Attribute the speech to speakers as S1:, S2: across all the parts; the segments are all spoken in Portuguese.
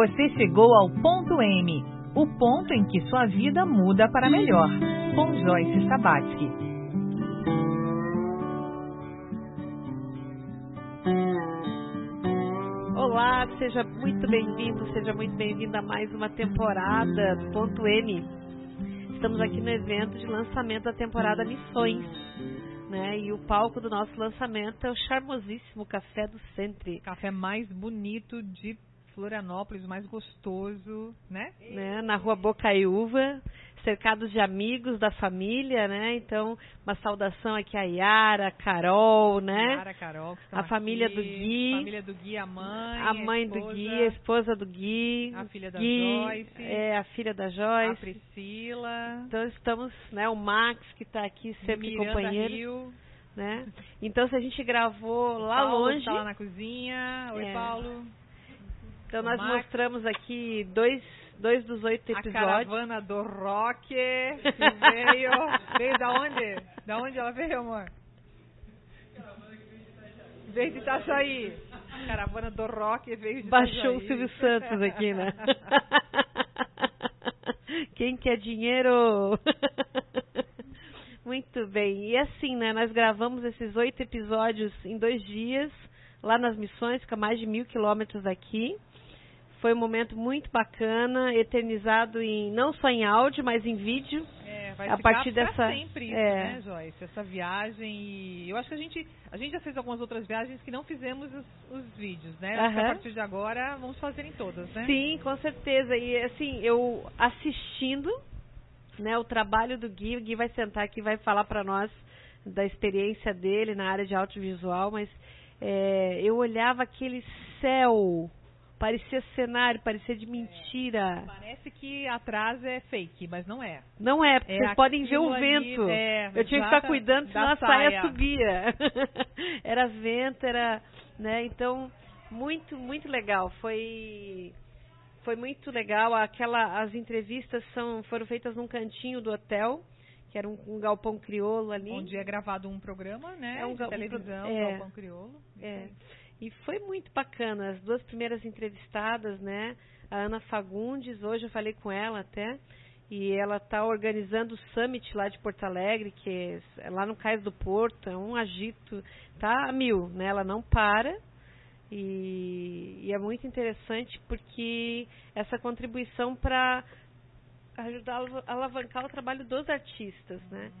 S1: Você chegou ao ponto M, o ponto em que sua vida muda para melhor. Com Joyce Sabatsky.
S2: Olá, seja muito bem-vindo, seja muito bem-vinda a mais uma temporada do Ponto M. Estamos aqui no evento de lançamento da temporada Missões. Né? E o palco do nosso lançamento é o charmosíssimo Café do Centre.
S3: Café mais bonito de Florianópolis, mais gostoso, né?
S2: né? Na rua Bocaiúva, cercados de amigos da família, né? Então, uma saudação aqui a Yara, a Carol, né?
S3: Yara, Carol,
S2: a família
S3: aqui,
S2: do Gui.
S3: família do Gui, a mãe.
S2: A mãe
S3: a
S2: do Gui, a esposa do Gui.
S3: A filha da
S2: Gui,
S3: Joyce.
S2: É, a filha da Joyce.
S3: A Priscila.
S2: Então estamos, né? O Max que está aqui sempre
S3: Miranda
S2: companheiro.
S3: Rio.
S2: Né? Então se a gente gravou lá
S3: Paulo
S2: longe.
S3: Tá lá na cozinha. Oi,
S2: É.
S3: Paulo.
S2: Então nós
S3: Max.
S2: mostramos aqui dois, dois dos oito
S3: A
S2: episódios.
S3: caravana do rock que veio. veio da onde? Da onde ela veio, amor? Veio de Itajaí. A caravana do rock veio de
S2: Baixou o
S3: Itajaí.
S2: Silvio Santos aqui, né? Quem quer dinheiro? Muito bem. E assim, né? Nós gravamos esses oito episódios em dois dias, lá nas missões, fica a mais de mil quilômetros daqui. Foi um momento muito bacana, eternizado em não só em áudio, mas em vídeo.
S3: É, vai
S2: A
S3: ficar
S2: partir dessa-
S3: sempre isso,
S2: é.
S3: né, Joyce? Essa viagem e eu acho que a gente a gente já fez algumas outras viagens que não fizemos os, os vídeos, né?
S2: Aham.
S3: a partir de agora vamos fazer em todas, né?
S2: Sim, com certeza. E assim, eu assistindo né, o trabalho do Gui, o Gui vai sentar aqui e vai falar para nós da experiência dele na área de audiovisual, mas é, eu olhava aquele céu, parecia cenário, parecia de mentira.
S3: Parece que atrás é fake, mas não é.
S2: Não é, porque
S3: É
S2: vocês podem ver o
S3: ali,
S2: vento.
S3: é,
S2: eu tinha que ficar cuidando, senão a saia
S3: saia.
S2: subia. era vento, era, né? Então, muito, muito legal. Foi foi muito legal. Aquela as entrevistas são foram feitas num cantinho do hotel, que era um, um galpão crioulo ali.
S3: Onde é gravado um programa, né?
S2: É um
S3: de
S2: um
S3: televisão,
S2: pro- é.
S3: Galpão Crioulo.
S2: É. E foi muito bacana. As duas primeiras entrevistadas, né? A Ana Fagundes, hoje eu falei com ela até, e ela está organizando o Summit lá de Porto Alegre, que é lá no Cais do Porto, é um agito, tá a mil, né? Ela não para. E, e é muito interessante porque essa contribuição para ajudar a alav- alavancar o trabalho dos artistas, né?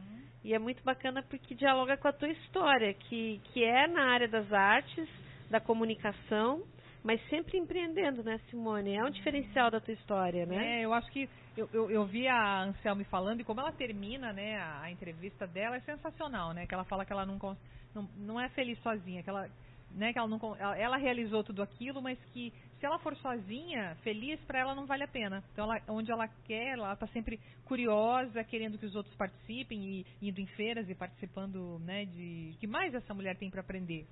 S2: E é muito bacana porque dialoga com a tua história, que, que é na área das artes, da comunicação, mas sempre empreendendo, né, Simone? É um diferencial da tua história, né?
S3: É, eu acho que eu, eu, eu vi a Anselme falando e como ela termina, né, a, a entrevista dela é sensacional, né? Que ela fala que ela não não, não é feliz sozinha, que ela né, que ela não ela, ela realizou tudo aquilo, mas que se ela for sozinha, feliz para ela não vale a pena. Então, ela, onde ela quer, ela está sempre curiosa, querendo que os outros participem e indo em feiras e participando, né, de que mais essa mulher tem para aprender.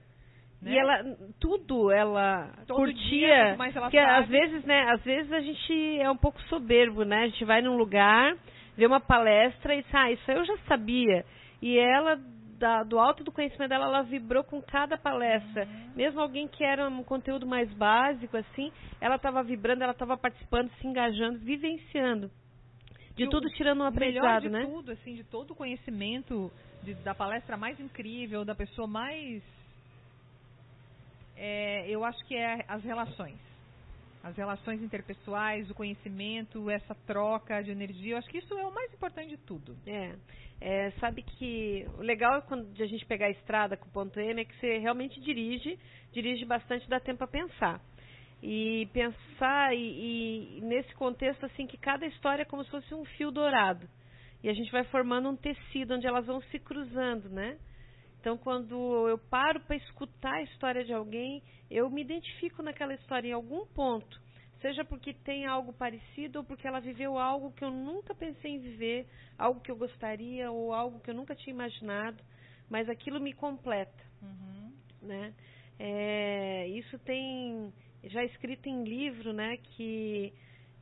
S3: Né?
S2: E ela tudo ela
S3: Todo
S2: curtia,
S3: ela sabe.
S2: às vezes, né, às vezes a gente é um pouco soberbo, né? A gente vai num lugar, vê uma palestra e sai, ah, isso eu já sabia. E ela da- do alto do conhecimento dela, ela vibrou com cada palestra.
S3: Uhum.
S2: Mesmo alguém que era um conteúdo mais básico assim, ela estava vibrando, ela estava participando, se engajando, vivenciando. De
S3: E
S2: tudo tirando um aprendizado,
S3: de
S2: né?
S3: tudo, assim, de todo o conhecimento de- da palestra mais incrível, da pessoa mais. É, eu acho que é as relações. As relações interpessoais, o conhecimento, essa troca de energia. Eu acho que isso é o mais importante de tudo.
S2: É, é, sabe que o legal é quando a gente pegar a estrada com o ponto M é que você realmente dirige, dirige bastante, dá tempo a pensar. E pensar e, e nesse contexto assim que cada história é como se fosse um fio dourado. E a gente vai formando um tecido onde elas vão se cruzando, né? Então, quando eu paro para escutar a história de alguém, eu me identifico naquela história em algum ponto. Seja porque tem algo parecido ou porque ela viveu algo que eu nunca pensei em viver, algo que eu gostaria ou algo que eu nunca tinha imaginado, mas aquilo me completa,
S3: Uhum.
S2: né? É, isso tem já escrito em livro, né? Que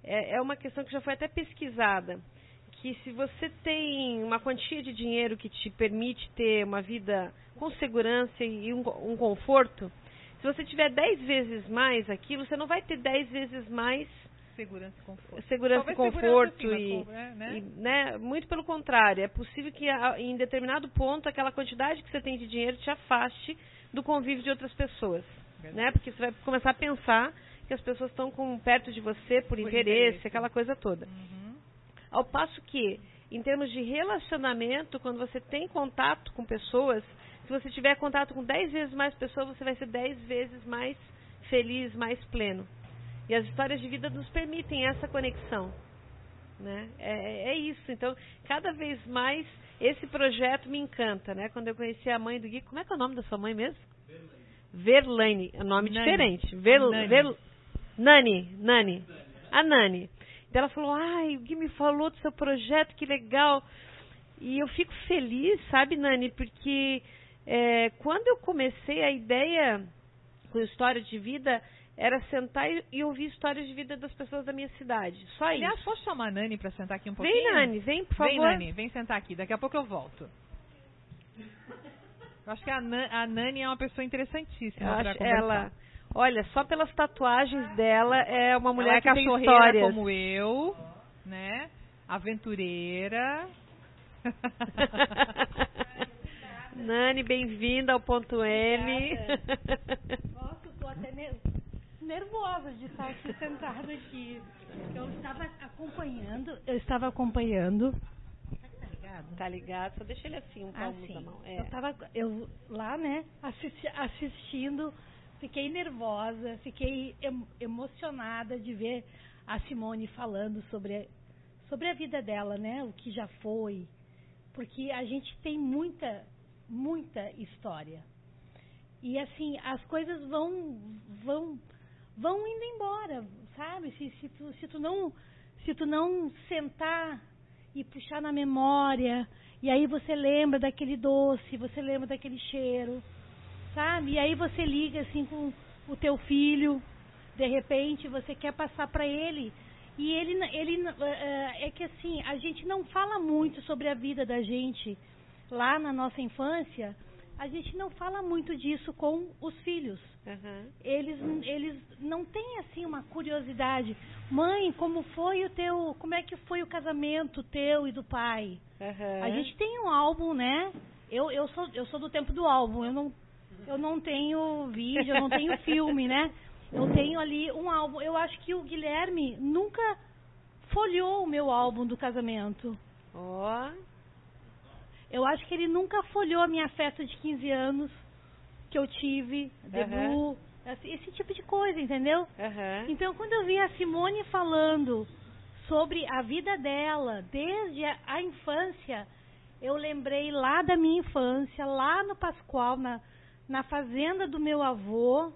S2: é, é uma questão que já foi até pesquisada que se você tem uma quantia de dinheiro que te permite ter uma vida com segurança e um, um conforto, Se você tiver 10 vezes mais aquilo, você não vai ter 10 vezes mais
S3: Segurança e conforto.
S2: segurança e conforto
S3: segurança,
S2: e,
S3: mas com- é, né?
S2: e, né, muito pelo contrário, é possível que em determinado ponto aquela quantidade que você tem de dinheiro te afaste do convívio de outras pessoas, né? Porque você vai começar a pensar que as pessoas estão com perto de você por,
S3: Por
S2: interesse,
S3: interesse.
S2: aquela coisa toda.
S3: Uhum.
S2: Ao passo que, em termos de relacionamento, quando você tem contato com pessoas, se você tiver contato com 10 vezes mais pessoas, você vai ser 10 vezes mais feliz, mais pleno. E as histórias de vida nos permitem essa conexão. Né? É, é isso. Então, cada vez mais, esse projeto me encanta. Né? Quando eu conheci a mãe do Gui, como é que é o nome da sua mãe mesmo? Verlaine. É um nome
S3: Nani.
S2: diferente. Ver,
S3: Nani.
S2: Ver- Nani. Nani. A Nani. Então ela falou, ai, o Gui me falou do seu projeto, que legal. E eu fico feliz, sabe, Nani, porque é, quando eu comecei a ideia com história de vida era sentar e, ouvir histórias de vida das pessoas da minha cidade. Só
S3: Aliás,
S2: isso.
S3: posso chamar a Nani pra sentar aqui um pouquinho?
S2: Vem, Nani, vem, por favor.
S3: Vem, Nani, vem sentar aqui. Daqui a pouco eu volto. Eu acho que a, Nan- a Nani é uma pessoa interessantíssima
S2: acho
S3: conversar.
S2: ela, olha, só pelas tatuagens dela é uma mulher
S3: ela é
S2: que tem histórias.
S3: como eu, né? Aventureira.
S2: Nani, bem-vinda ao ponto M.
S4: Nossa, eu tô até ner- nervosa de estar aqui sentada aqui. Eu estava acompanhando, eu estava acompanhando. Tá ligado?
S2: tá ligado? Só deixa ele assim, um
S4: Ah,
S2: palmo da mão. É.
S4: Eu estava eu, lá, né, assisti- assistindo, fiquei nervosa, fiquei em- emocionada de ver a Simone falando sobre, sobre a vida dela, né, o que já foi. Porque a gente tem muita, muita história. E assim, as coisas vão vão vão indo embora, sabe? Se, se, tu, se tu não se tu não sentar e puxar na memória, e aí você lembra daquele doce, você lembra daquele cheiro, sabe? E aí você liga assim com o teu filho, de repente você quer passar para ele e ele ele eh, é que assim a gente não fala muito sobre a vida da gente lá na nossa infância a gente não fala muito disso com os filhos
S2: Aham.
S4: eles eles não têm assim uma curiosidade mãe como foi o teu como é que foi o casamento teu e do pai
S2: Aham.
S4: a gente tem um álbum né eu eu sou eu sou do tempo do álbum eu não eu não tenho vídeo eu não tenho filme né? Eu tenho ali um álbum. Eu acho que o Guilherme nunca folheou o meu álbum do casamento.
S2: Ó.
S4: eu acho que ele nunca folheou a minha festa de 15 anos que eu tive, debut, esse, esse tipo de coisa, entendeu? Então, quando eu vi a Simone falando sobre a vida dela desde a, a infância, eu lembrei lá da minha infância, lá no Pascoal, na, na fazenda do meu avô,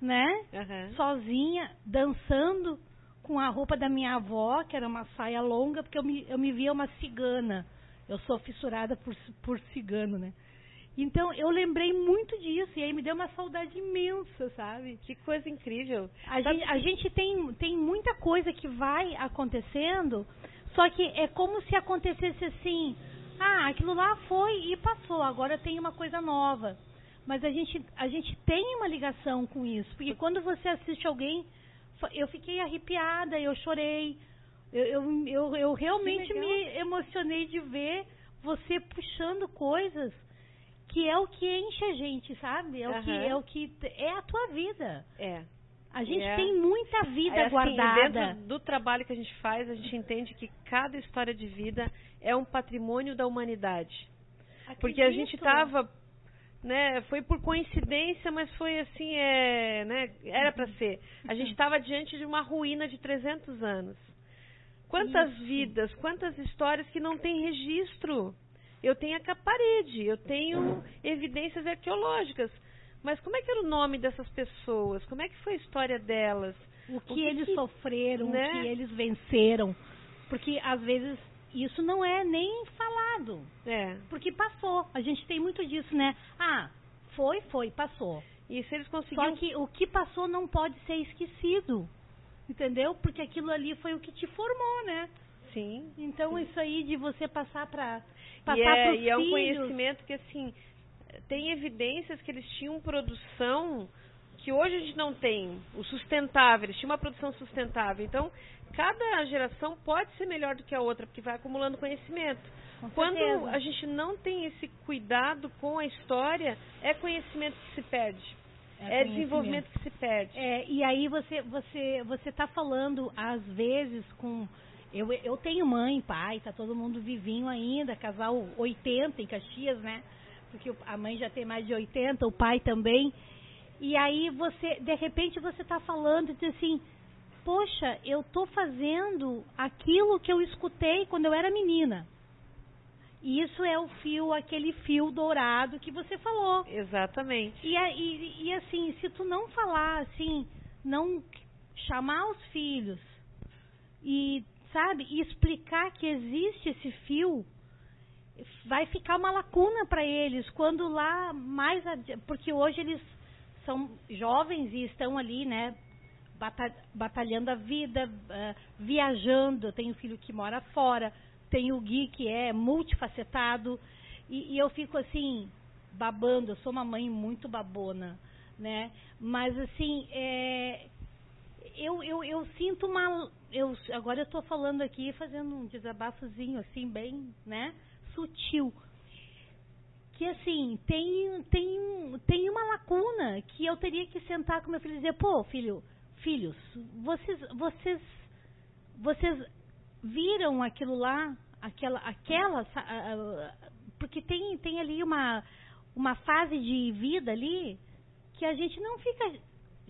S4: né?
S2: Aham.
S4: sozinha, dançando com a roupa da minha avó, que era uma saia longa, porque eu me, eu me via uma cigana. Eu sou fissurada por, por cigano, né? Então eu lembrei muito disso e aí me deu uma saudade imensa, sabe?
S2: Que coisa incrível.
S4: A
S2: Sabe
S4: gente, a gente tem, tem muita coisa que vai acontecendo, só que é como se acontecesse assim: ah, aquilo lá foi e passou, agora tem uma coisa nova. Mas a gente, a gente tem uma ligação com isso, porque quando você assiste alguém, eu fiquei arrepiada, eu chorei, eu, eu, eu, eu realmente me emocionei de ver você puxando coisas que é o que enche a gente, sabe? É o que é o que é a tua vida.
S2: É.
S4: A gente
S2: É.
S4: tem muita vida
S2: É assim,
S4: guardada.
S2: Dentro do trabalho que a gente faz, a gente entende que cada história de vida é um patrimônio da humanidade. Porque a gente
S4: Acredito.
S2: estava, né, foi por coincidência, mas foi assim, é, né, era para ser. A gente estava diante de uma ruína de 300 anos. Quantas
S4: Isso.
S2: vidas, quantas histórias que não tem registro. Eu tenho a parede, eu tenho evidências arqueológicas. Mas como é que era o nome dessas pessoas? Como é que foi a história delas?
S4: o que,
S2: o que
S4: eles
S2: que-
S4: sofreram,
S2: né?
S4: o que eles venceram. Porque às vezes isso não é nem falado.
S2: É.
S4: Porque passou. A gente tem muito disso, né? Ah, foi, foi, passou.
S2: E se eles
S4: Só
S2: conseguiram
S4: que o que passou não pode ser esquecido. Entendeu? Porque aquilo ali foi o que te formou, né?
S2: Sim.
S4: Então isso aí de você passar para passar
S2: e é, e é um
S4: filhos,
S2: conhecimento que, assim, tem evidências que eles tinham produção que hoje a gente não tem o sustentável, eles tinham uma produção sustentável. Então, cada geração pode ser melhor do que a outra, porque vai acumulando conhecimento. Quando a gente não tem esse cuidado com a história, é conhecimento que se perde. É,
S4: conhecimento.
S2: desenvolvimento que se perde.
S4: É, e aí você você você está falando às vezes com eu, eu tenho mãe, pai, tá todo mundo vivinho ainda, casal 80 em Caxias, né? Porque a mãe já tem mais de 80, o pai também. E aí você, de repente você está falando e diz assim, poxa, eu tô fazendo aquilo que eu escutei quando eu era menina. E isso é o fio, aquele fio dourado que você falou.
S2: Exatamente.
S4: E, e, e assim, se tu não falar assim, não chamar os filhos e, sabe, e explicar que existe esse fio, vai ficar uma lacuna para eles quando lá mais porque hoje eles são jovens e estão ali, né, bata- batalhando a vida, eh, viajando. Eu tenho filho que mora fora, tenho o Gui que é multifacetado e, e eu fico assim babando. Eu sou uma mãe muito babona, né? Mas assim, é, eu, eu, eu sinto uma. Eu, agora eu estou falando aqui, fazendo um desabafozinho assim, bem, né? Sutil. Que assim, tem, tem, tem uma lacuna que eu teria que sentar com meu filho e dizer, pô, filho, filhos, vocês, vocês, vocês viram aquilo lá, aquela, aquela, porque tem, tem ali uma, uma fase de vida ali que a gente não fica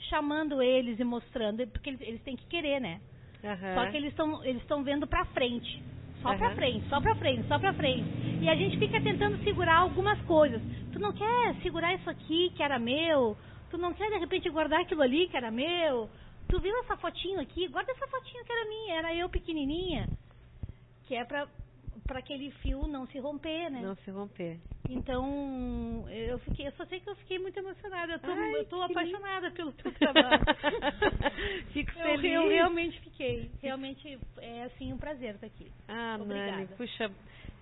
S4: chamando eles e mostrando, porque eles, eles têm que querer, né?
S2: Aham.
S4: Só que eles estão eles estão vendo pra frente. Só pra
S2: Aham.
S4: frente, só pra frente, só pra frente. E a gente fica tentando segurar algumas coisas. Tu não quer segurar isso aqui que era meu? Tu não quer de repente guardar aquilo ali que era meu? Tu viu essa fotinho aqui? Guarda essa fotinho que era minha, era eu pequenininha. Que é pra, pra aquele fio não se romper, né?
S2: Não se romper.
S4: Então, eu fiquei, eu só sei que eu fiquei muito emocionada. Eu tô,
S2: Ai,
S4: eu tô
S2: que
S4: apaixonada pelo teu trabalho.
S2: Fico
S4: Eu,
S2: feliz.
S4: eu realmente fiquei. Realmente é assim um prazer estar aqui.
S2: Ah,
S4: Obrigada.
S2: Puxa,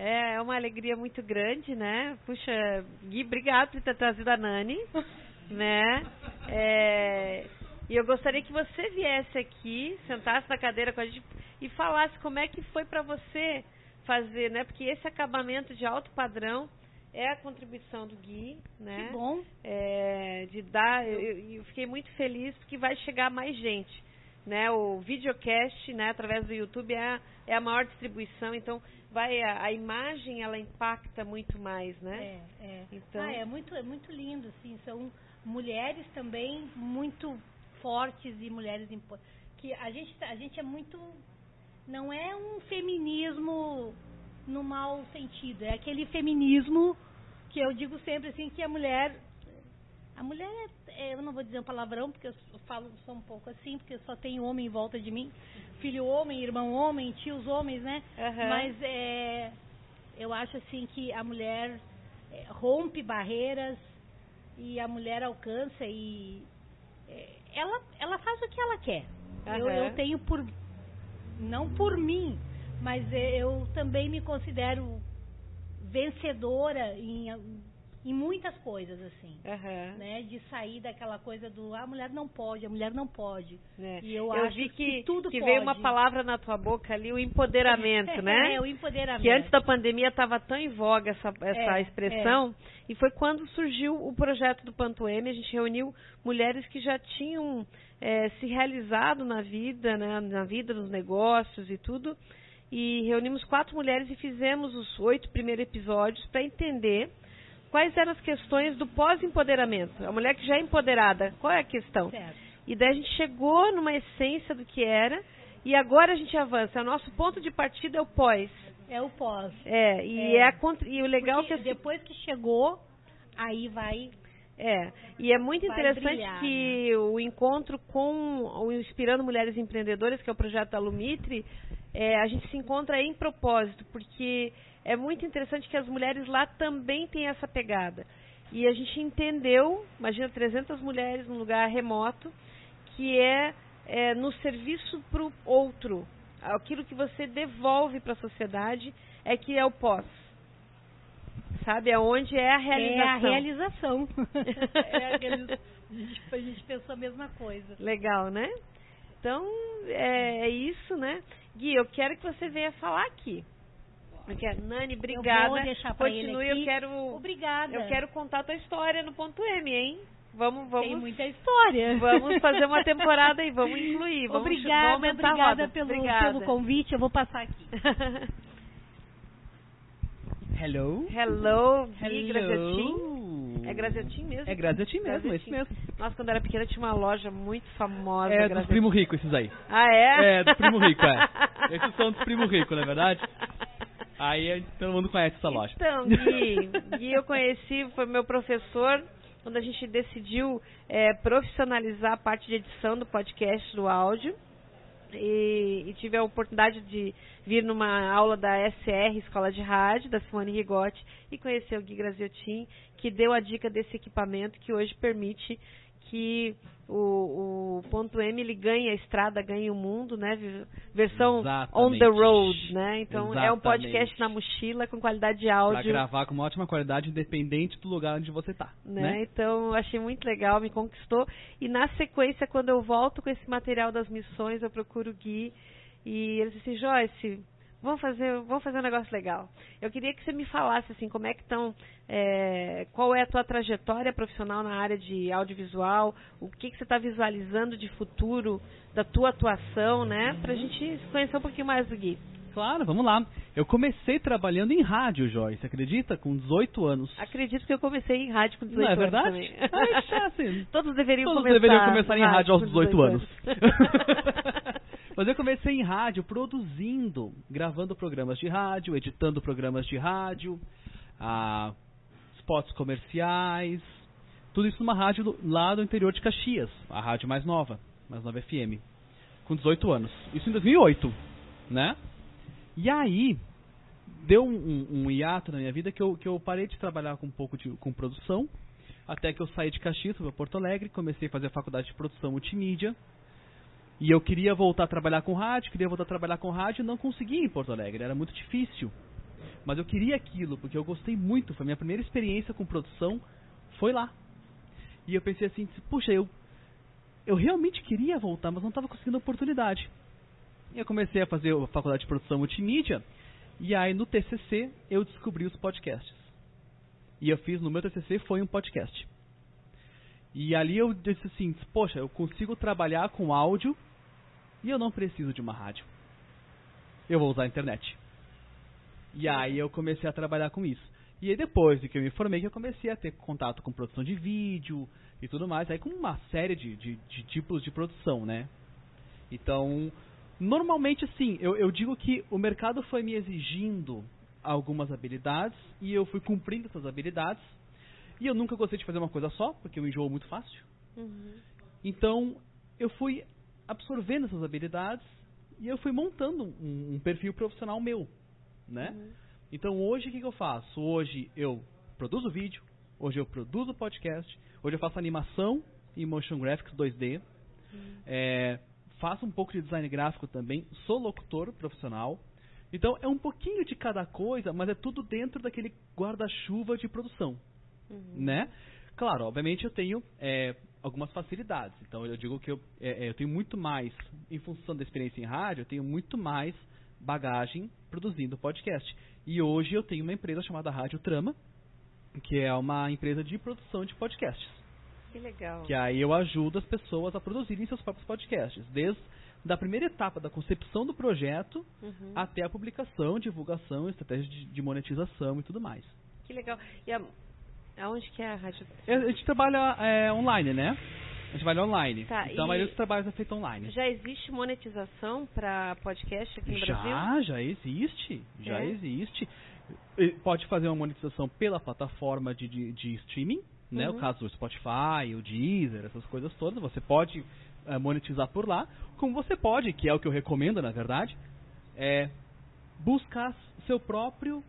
S2: é uma alegria muito grande, né? Puxa, Gui, obrigado por ter trazido a Nani, né? É, e eu gostaria que você viesse aqui, sentasse na cadeira com a gente e falasse como é que foi para você fazer, né? Porque esse acabamento de alto padrão é a contribuição do Gui, né?
S4: Que bom.
S2: é, de dar. Eu, eu- fiquei muito feliz porque vai chegar mais gente. Né, o videocast, né, através do YouTube é a, é a maior distribuição, então vai a, a imagem ela impacta muito mais, né?
S4: É, é.
S2: Então-
S4: Ah, é muito, é muito lindo, assim. São mulheres também muito fortes e mulheres que a gente, tá- a gente é muito, não é um feminismo no mau sentido, é aquele feminismo que eu digo sempre assim que a mulher, a mulher, é- eu não vou dizer um palavrão porque eu falo só um pouco assim porque só tem homem em volta de mim, filho homem, irmão homem, tios homens, né?
S2: Aham.
S4: Mas é, eu acho assim que a mulher é, rompe barreiras e a mulher alcança e é, ela, ela faz o que ela quer. Eu,
S2: Aham.
S4: eu tenho por não por mim, mas é, eu também me considero vencedora em, em muitas coisas assim.
S2: Aham.
S4: Né, de sair daquela coisa do ah, a mulher não pode, a mulher não pode.
S2: né?
S4: E eu acho
S2: vi
S4: que
S2: que,
S4: tudo
S2: que
S4: pode.
S2: veio uma palavra na tua boca ali, o empoderamento, né?
S4: É, o empoderamento.
S2: Que antes da pandemia estava tão em voga essa, essa
S4: É,
S2: expressão, e foi quando surgiu o projeto do Panto M, a gente reuniu mulheres que já tinham eh, se realizado na vida, né, na vida, nos negócios e tudo, e reunimos quatro mulheres e fizemos os oito primeiros episódios para entender quais eram as questões do pós-empoderamento. A mulher que já é empoderada, qual é a questão?
S4: Certo.
S2: E daí a gente chegou numa essência do que era, e agora a gente avança. O nosso ponto de partida é o pós.
S4: É o pós.
S2: É, e,
S4: É.
S2: é a e o legal
S4: Porque
S2: que assim,
S4: depois que chegou, aí vai.
S2: é, e é muito interessante
S4: brilhar, né?
S2: que o encontro com o Inspirando Mulheres Empreendedoras, que é o projeto da Lumitri, é, a gente se encontra em propósito, porque é muito interessante que as mulheres lá também têm essa pegada. E a gente entendeu, imagina 300 mulheres num lugar remoto, que é, é no serviço para o outro. Aquilo que você devolve para a sociedade é que é o pós. Sabe? É onde é a realização.
S4: É a realização. É a gente pensou a mesma coisa.
S2: Legal, né? Então, é, é isso, né? Gui, eu quero que você venha falar aqui. Quero, Nani, obrigada.
S4: Eu vou deixar pra ele
S2: Continue,
S4: aqui.
S2: eu quero.
S4: Obrigada.
S2: Eu quero contar a tua história no ponto M, hein? Vamos, vamos.
S4: Tem muita história.
S2: Vamos fazer uma temporada aí, vamos incluir. Vamos,
S4: obrigada,
S2: vamos
S4: obrigada pelo,
S2: Obrigada.
S4: pelo convite. Eu vou passar aqui.
S5: Hello?
S2: Hello,
S5: Hello.
S2: Graziotin. É Graziotin mesmo?
S5: É Graziotin mesmo,
S2: Graziotin.
S5: esse mesmo.
S2: Nossa, quando eu era pequena tinha uma loja muito famosa.
S5: É dos primo rico esses aí.
S2: Ah, é?
S5: É, dos primo rico, é. Esses são dos primo rico, não é verdade? Aí todo mundo conhece essa loja.
S2: Então, Gui, Gui eu conheci, foi meu professor, quando a gente decidiu é, profissionalizar a parte de edição do podcast do áudio. E, e tive a oportunidade de vir numa aula da SR, Escola de Rádio, da Simone Rigotti, e conhecer o Gui Graziotin, que deu a dica desse equipamento que hoje permite que o, o ponto M ele ganhe a estrada, ganhe o mundo, né? Versão on the
S5: Exatamente.
S2: road, né? Então é um
S5: Exatamente.
S2: podcast na mochila com qualidade de
S5: Pra
S2: áudio.
S5: gravar com uma ótima qualidade, independente do lugar onde você tá.
S2: Né?
S5: Né?
S2: Então, achei muito legal, me conquistou. E na sequência, quando eu volto com esse material das missões, eu procuro o Gui. E ele disse assim, Joyce, vamos fazer, vamos fazer um negócio legal. Eu queria que você me falasse assim, como é que estão, é, qual é a tua trajetória profissional na área de audiovisual, o que, que você está visualizando de futuro da tua atuação, né? Pra gente se conhecer um pouquinho mais do Gui.
S5: Claro, vamos lá. Eu comecei trabalhando em rádio, Joyce, acredita? Com 18 anos.
S2: Acredito que eu comecei em rádio com 18
S5: Não é
S2: anos
S5: verdade?
S2: também.
S5: Ah, é assim.
S2: Todos deveriam
S5: Todos
S2: começar,
S5: deveriam começar em rádio aos
S2: com
S5: 18 anos. Mas eu comecei em rádio produzindo, gravando programas de rádio, editando programas de rádio, ah, spots comerciais, tudo isso numa rádio do- lá do interior de Caxias, a rádio mais nova, mais nova FM, com 18 anos. Isso em 2008, né? E aí, deu um, um, hiato na minha vida que eu, que eu parei de trabalhar com um pouco de, com produção, até que eu saí de Caxias, fui para Porto Alegre, comecei a fazer a faculdade de produção multimídia, e eu queria voltar a trabalhar com rádio, queria voltar a trabalhar com rádio, não conseguia em Porto Alegre, era muito difícil. Mas eu queria aquilo, porque eu gostei muito, foi minha primeira experiência com produção, foi lá. E eu pensei assim, puxa, eu, eu realmente queria voltar, mas não estava conseguindo a oportunidade. E eu comecei a fazer a faculdade de produção multimídia, e aí no TCC eu descobri os podcasts. E eu fiz, no meu TCC foi um podcast. E ali eu disse assim, poxa, eu consigo trabalhar com áudio e eu não preciso de uma rádio. Eu vou usar a internet. E aí eu comecei a trabalhar com isso. E aí depois de que eu me formei, que eu comecei a ter contato com produção de vídeo e tudo mais, aí com uma série de, de, de tipos de produção, né? Então, normalmente assim, eu, eu digo que o mercado foi me exigindo algumas habilidades e eu fui cumprindo essas habilidades. E eu nunca gostei de fazer uma coisa só, porque eu enjoo muito fácil.
S2: Uhum.
S5: Então, eu fui absorvendo essas habilidades e eu fui montando um, um perfil profissional meu, né? Então, hoje, o que, que eu faço? Hoje, eu produzo vídeo, hoje eu produzo podcast, hoje eu faço animação e motion graphics 2D, é, faço um pouco de design gráfico também, sou locutor profissional. Então, é um pouquinho de cada coisa, mas é tudo dentro daquele guarda-chuva de produção né? Claro, obviamente eu tenho é, algumas facilidades. Então eu digo que eu, é, é, eu tenho muito mais, em função da experiência em rádio, eu tenho muito mais bagagem produzindo podcast. E hoje eu tenho uma empresa chamada Rádio Trama, que é uma empresa de produção de podcasts.
S2: Que legal.
S5: Que aí eu ajudo as pessoas a produzirem seus próprios podcasts, desde da primeira etapa da concepção do projeto
S2: Uhum.
S5: até a publicação, divulgação, estratégia de, de monetização e tudo mais.
S2: Que legal. E a, aonde que é a rádio?
S5: É, A gente trabalha é, online, né? A gente trabalha online.
S2: Tá,
S5: então a maioria dos trabalhos é feito online.
S2: Já existe monetização para podcast aqui no Brasil?
S5: Já, já existe. Já
S2: É?
S5: existe. Pode fazer uma monetização pela plataforma de, de, de streaming, né?
S2: Uhum.
S5: O caso do Spotify, o Deezer, essas coisas todas. Você pode eh, monetizar por lá. Como você pode, que é o que eu recomendo, na verdade, é buscar seu próprio,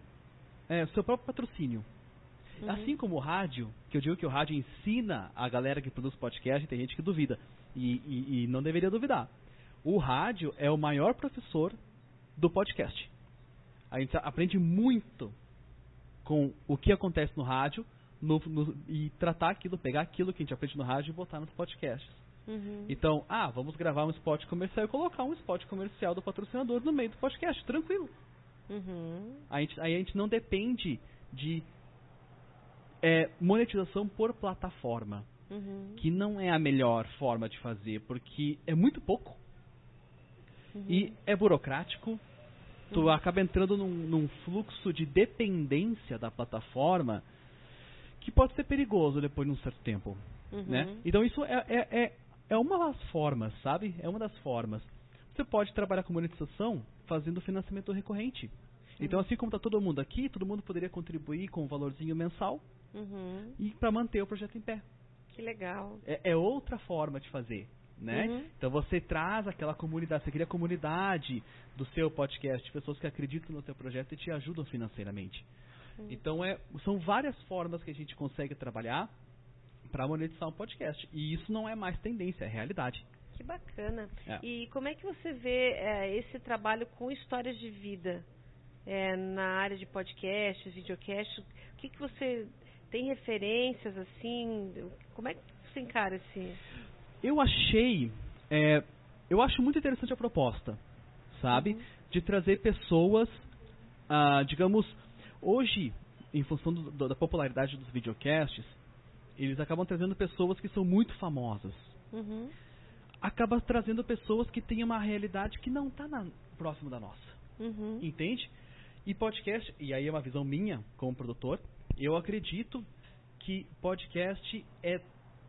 S5: eh, seu próprio patrocínio.
S2: Uhum.
S5: Assim como o rádio, que eu digo que o rádio ensina a galera que produz podcast, tem gente que duvida. E, e- e não deveria duvidar. O rádio é o maior professor do podcast. A gente aprende muito com o que acontece no rádio no, no, e tratar aquilo, pegar aquilo que a gente aprende no rádio e botar nos podcasts.
S2: Uhum.
S5: Então, ah, vamos gravar um spot comercial e colocar um spot comercial do patrocinador no meio do podcast, tranquilo.
S2: Uhum.
S5: A gente, aí a gente não depende de é, monetização por plataforma,
S2: Uhum.
S5: que não é a melhor forma de fazer, porque é muito pouco
S2: Uhum.
S5: e é burocrático. Tu acaba entrando num, num fluxo de dependência da plataforma que pode ser perigoso depois de um certo tempo.
S2: Uhum.
S5: Né? Então isso é, é, é, é uma das formas, sabe? É uma das formas. Você pode trabalhar com monetização fazendo financiamento recorrente. Então assim como está todo mundo aqui, todo mundo poderia contribuir com um valorzinho mensal
S2: Uhum.
S5: e para manter o projeto em pé.
S2: Que legal.
S5: É, é outra forma de fazer. Né?
S2: Uhum.
S5: Então você traz aquela comunidade, você cria a comunidade do seu podcast, pessoas que acreditam no seu projeto e te ajudam financeiramente. Então é, são várias formas que a gente consegue trabalhar para monetizar um podcast. E isso não é mais tendência, é realidade.
S2: Que bacana.
S5: É.
S2: E como é que você vê é, esse trabalho com histórias de vida é, na área de podcasts, videocasts? O que, que você tem referências assim? Como é que você encara esse?
S5: Eu achei, é, eu acho muito interessante a proposta, sabe?
S2: Uhum.
S5: De trazer pessoas, ah, digamos, hoje, em função do- do- da popularidade dos videocasts, eles acabam trazendo pessoas que são muito famosas.
S2: Uhum.
S5: Acaba trazendo pessoas que têm uma realidade que não está próximo da nossa.
S2: Uhum.
S5: Entende? E podcast, e aí é uma visão minha como produtor, eu acredito que podcast é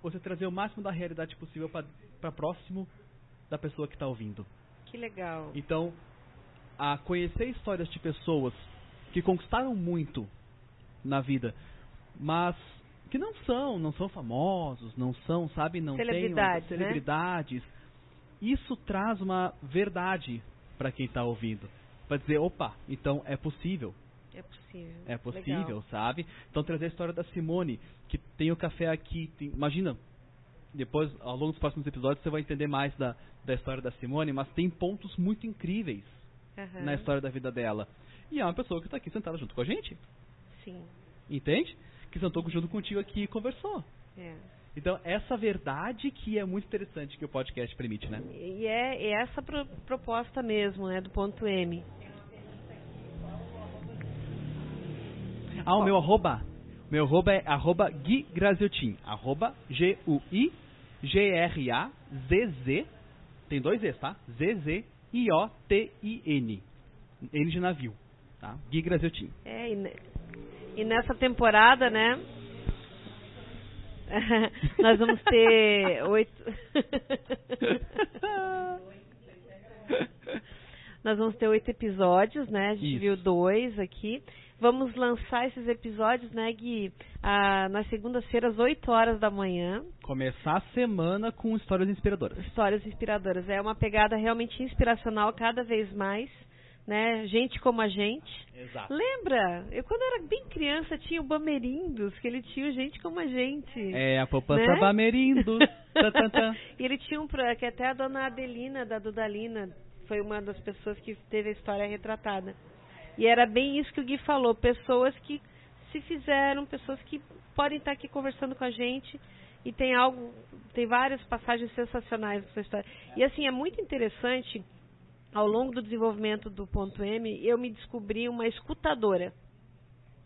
S5: você trazer o máximo da realidade possível para próximo da pessoa que está ouvindo.
S2: Que legal.
S5: Então, a conhecer histórias de pessoas que conquistaram muito na vida, mas que não são, não são famosos, não são, sabe, não
S2: Celebridades,
S5: têm
S2: né?
S5: celebridades. Isso traz uma verdade para quem está ouvindo. Para dizer, opa, então é possível.
S2: É possível.
S5: É possível,
S2: Legal.
S5: sabe? Então trazer a história da Simone, que tem o café aqui. tem- imagina, depois, ao longo dos próximos episódios, você vai entender mais da, da história da Simone, mas tem pontos muito incríveis
S2: Aham.
S5: na história da vida dela. E é uma pessoa que está aqui sentada junto com a gente,
S2: Sim.
S5: entende? Que sentou junto contigo aqui e conversou.
S2: É.
S5: Então, essa verdade que é muito interessante que o podcast permite, né?
S2: E é, é essa pro- proposta mesmo, né, do ponto M.
S5: Ah, o meu arroba. Meu arroba é arroba Gui Graziotin. Arroba G-U-I-G-R-A-Z-Z. Tem dois Z's, tá? Z-Z-I-O-T-I-N. N de navio. Tá? Gui Graziotin.
S2: É, e, ne- e nessa temporada, né? nós vamos ter oito. nós vamos ter oito episódios, né? A gente
S5: Isso.
S2: viu dois aqui. Vamos lançar esses episódios, né, Gui? Ah, nas segundas-feiras, 8 horas da manhã.
S5: Começar a semana com histórias inspiradoras.
S2: Histórias inspiradoras. É uma pegada realmente inspiracional cada vez mais, né? Gente como a gente.
S5: Exato.
S2: Lembra? Eu quando era bem criança tinha o Bamerindos, que ele tinha gente como a gente.
S5: É a poupança
S2: Né?
S5: Bamerindos.
S2: E ele tinha um que até a dona Adelina da Dudalina foi uma das pessoas que teve a história retratada. E era bem isso que o Gui falou, pessoas que se fizeram, pessoas que podem estar aqui conversando com a gente e tem algo, tem várias passagens sensacionais nessa história. E assim, é muito interessante, ao longo do desenvolvimento do ponto M, eu me descobri uma escutadora.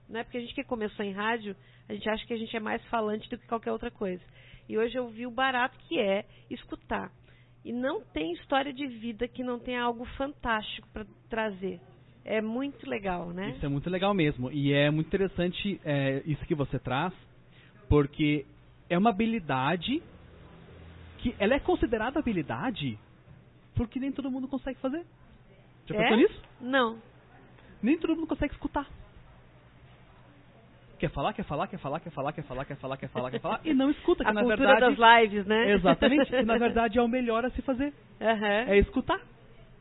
S2: Não é porque a gente que começou em rádio, a gente acha que a gente é mais falante do que qualquer outra coisa. E hoje eu vi o barato que é escutar. E não tem história de vida que não tenha algo fantástico para trazer. É muito legal, né?
S5: Isso é muito legal mesmo. E é muito interessante é, isso que você traz, porque é uma habilidade que ela é considerada habilidade porque nem todo mundo consegue fazer. Já
S2: É?
S5: pensou nisso?
S2: Não.
S5: Nem todo mundo consegue escutar. Quer falar, quer falar, quer falar, quer falar, quer falar, quer falar, quer falar, quer falar, e não escuta, que
S2: A
S5: na
S2: cultura
S5: verdade.
S2: das lives, né?
S5: Exatamente, que na verdade é o melhor a se fazer.
S2: Aham.
S5: É escutar.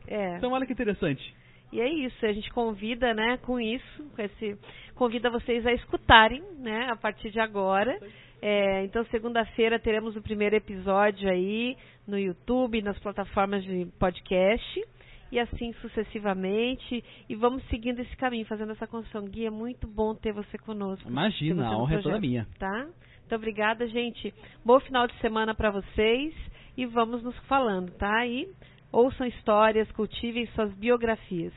S2: É.
S5: Então olha que interessante.
S2: E é isso, a gente convida, né, com isso, com esse, convida vocês a escutarem, né, a partir de agora. É, então, segunda-feira teremos o primeiro episódio aí no YouTube, nas plataformas de podcast. e assim sucessivamente. E vamos seguindo esse caminho, fazendo essa construção. Gui, é muito bom ter você conosco.
S5: Imagina, a honra é toda minha.
S2: Tá? Muito obrigada, gente. Bom final de semana para vocês e vamos nos falando, tá? E ouçam histórias, cultivem suas biografias.